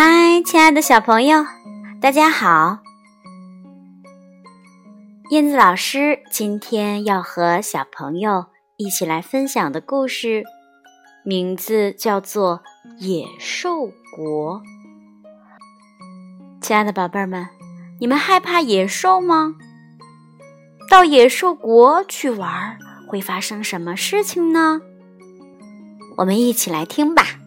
嗨，亲爱的小朋友，大家好！燕子老师今天要和小朋友一起来分享的故事，名字叫做《野兽国》。亲爱的宝贝儿们，你们害怕野兽吗？到野兽国去玩会发生什么事情呢？我们一起来听吧。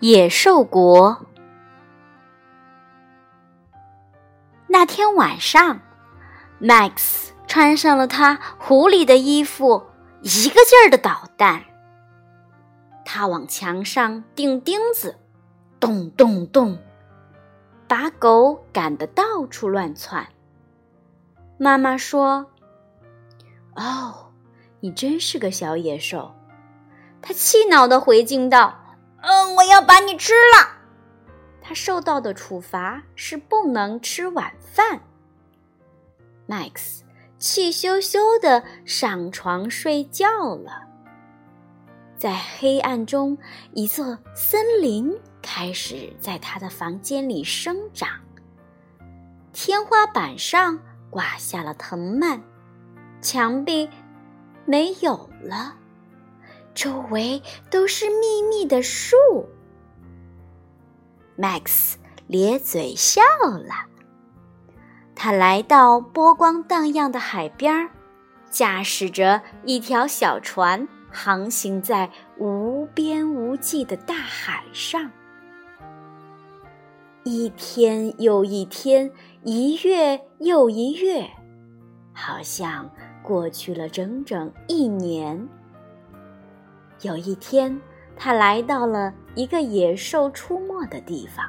野兽国。那天晚上，Max 穿上了他狐狸的衣服，一个劲儿的捣蛋。他往墙上钉钉子，咚咚咚，把狗赶得到处乱窜。妈妈说：“哦，你真是个小野兽。”他气恼的回敬道。嗯，我要把你吃了。他受到的处罚是不能吃晚饭。Max 气羞羞的上床睡觉了。在黑暗中，一座森林开始在他的房间里生长。天花板上挂下了藤蔓，墙壁没有了。周围都是密密的树。Max 咧嘴笑了。他来到波光荡漾的海边，驾驶着一条小船，航行在无边无际的大海上。一天又一天，一月又一月，好像过去了整整一年。有一天，他来到了一个野兽出没的地方。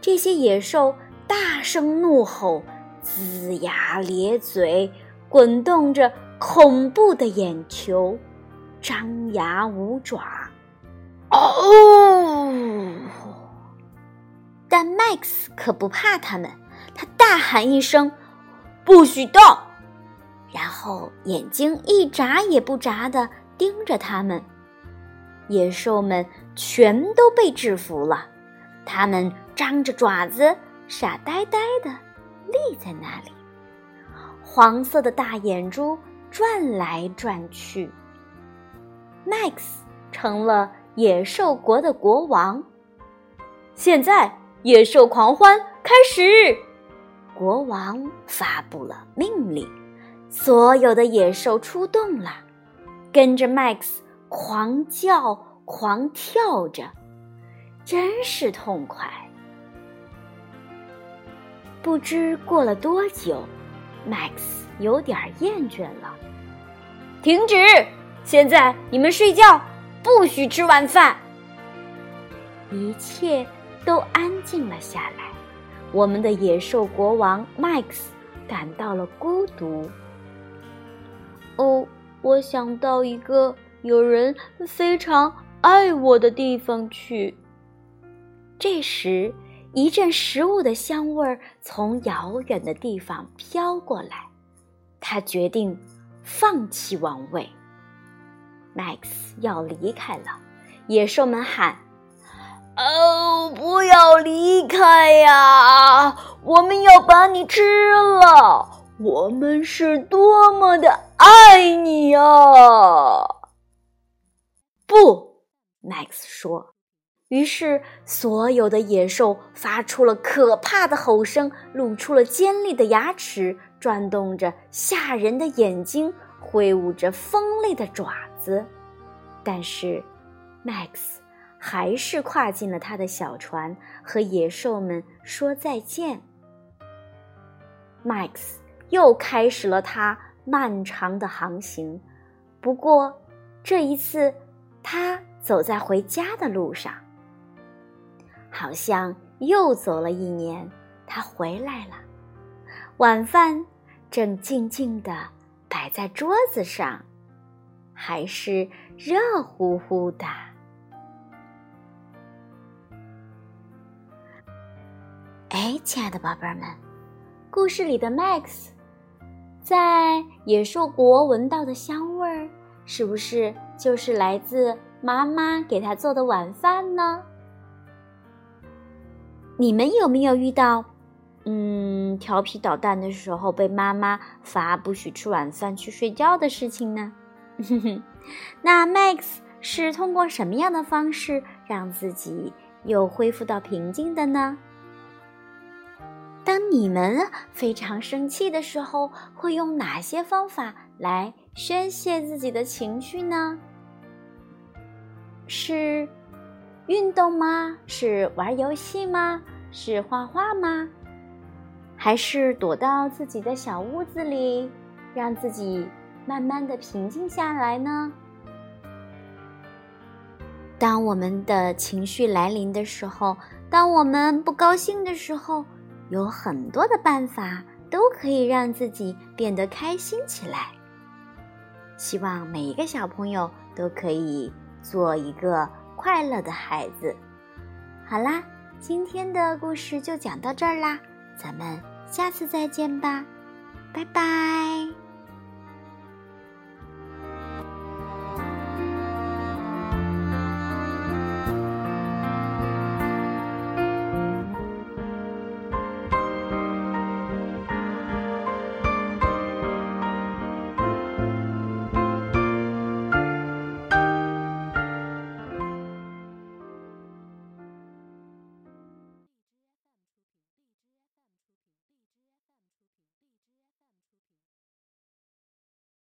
这些野兽大声怒吼，龇牙咧嘴，滚动着恐怖的眼球，张牙舞爪。哦！但 Max 可不怕他们，他大喊一声：“不许动！”然后眼睛一眨也不眨的。盯着他们，野兽们全都被制服了。他们张着爪子，傻呆呆的立在那里，黄色的大眼珠转来转去。Max 成了野兽国的国王。现在，野兽狂欢开始！国王发布了命令，所有的野兽出动了。跟着 Max 狂叫、狂跳着，真是痛快。不知过了多久，Max 有点厌倦了。停止！现在你们睡觉，不许吃晚饭。一切都安静了下来。我们的野兽国王 Max 感到了孤独。哦。我想到一个有人非常爱我的地方去。这时，一阵食物的香味儿从遥远的地方飘过来。他决定放弃王位。Max 要离开了，野兽们喊：“哦，不要离开呀！我们要把你吃了！我们是多么的……”爱你呀！不，Max 说。于是，所有的野兽发出了可怕的吼声，露出了尖利的牙齿，转动着吓人的眼睛，挥舞着锋利的爪子。但是，Max 还是跨进了他的小船，和野兽们说再见。Max 又开始了他。漫长的航行，不过这一次，他走在回家的路上。好像又走了一年，他回来了。晚饭正静静地摆在桌子上，还是热乎乎的。哎，亲爱的宝贝儿们，故事里的 Max。在野兽国闻到的香味儿，是不是就是来自妈妈给他做的晚饭呢？你们有没有遇到，嗯，调皮捣蛋的时候被妈妈罚不许吃晚饭去睡觉的事情呢？那 Max 是通过什么样的方式让自己又恢复到平静的呢？当你们非常生气的时候，会用哪些方法来宣泄自己的情绪呢？是运动吗？是玩游戏吗？是画画吗？还是躲到自己的小屋子里，让自己慢慢的平静下来呢？当我们的情绪来临的时候，当我们不高兴的时候。有很多的办法都可以让自己变得开心起来。希望每一个小朋友都可以做一个快乐的孩子。好啦，今天的故事就讲到这儿啦，咱们下次再见吧，拜拜。